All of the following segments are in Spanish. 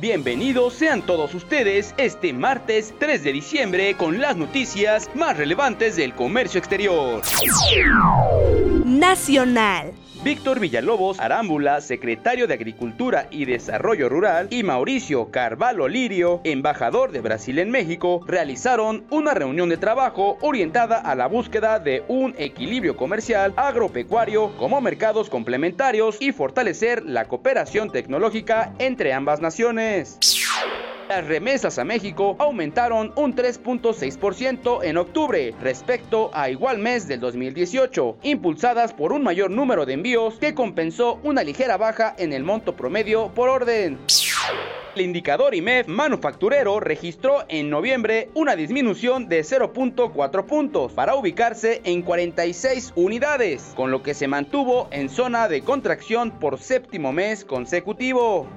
Bienvenidos sean todos ustedes este martes 3 de diciembre con las noticias más relevantes del comercio exterior. Nacional. Víctor Villalobos Arámbula, secretario de Agricultura y Desarrollo Rural, y Mauricio Carvalho Lirio, embajador de Brasil en México, realizaron una reunión de trabajo orientada a la búsqueda de un equilibrio comercial agropecuario como mercados complementarios y fortalecer la cooperación tecnológica entre ambas naciones. Las remesas a México aumentaron un 3.6% en octubre respecto a igual mes del 2018, impulsadas por un mayor número de envíos que compensó una ligera baja en el monto promedio por orden. El indicador IMEF manufacturero registró en noviembre una disminución de 0.4 puntos para ubicarse en 46 unidades, con lo que se mantuvo en zona de contracción por séptimo mes consecutivo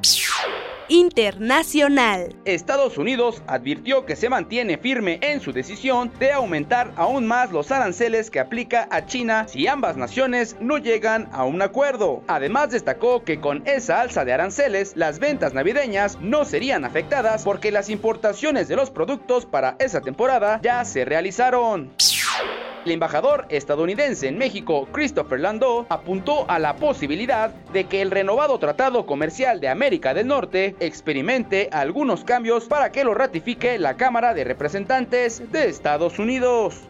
internacional. Estados Unidos advirtió que se mantiene firme en su decisión de aumentar aún más los aranceles que aplica a China si ambas naciones no llegan a un acuerdo. Además destacó que con esa alza de aranceles las ventas navideñas no serían afectadas porque las importaciones de los productos para esa temporada ya se realizaron. El embajador estadounidense en México, Christopher Landau, apuntó a la posibilidad de que el renovado Tratado Comercial de América del Norte experimente algunos cambios para que lo ratifique la Cámara de Representantes de Estados Unidos.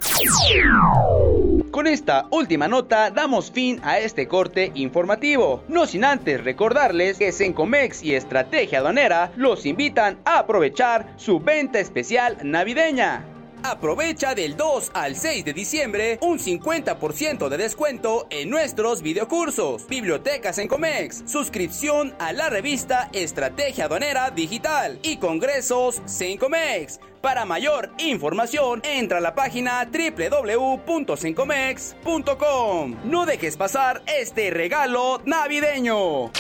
Con esta última nota damos fin a este corte informativo, no sin antes recordarles que Sencomex y Estrategia Aduanera los invitan a aprovechar su venta especial navideña. Aprovecha del 2 al 6 de diciembre un 50% de descuento en nuestros videocursos, bibliotecas en Comex, suscripción a la revista Estrategia Aduanera Digital y congresos Sencomex. Para mayor información, entra a la página www.sencomex.com. No dejes pasar este regalo navideño.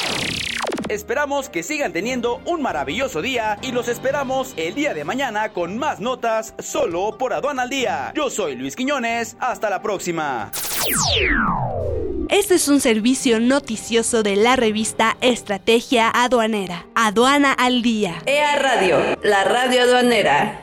Esperamos que sigan teniendo un maravilloso día y los esperamos el día de mañana con más notas solo por Aduana al Día. Yo soy Luis Quiñones, hasta la próxima. Este es un servicio noticioso de la revista Estrategia Aduanera. Aduana al Día. EA Radio, la radio aduanera.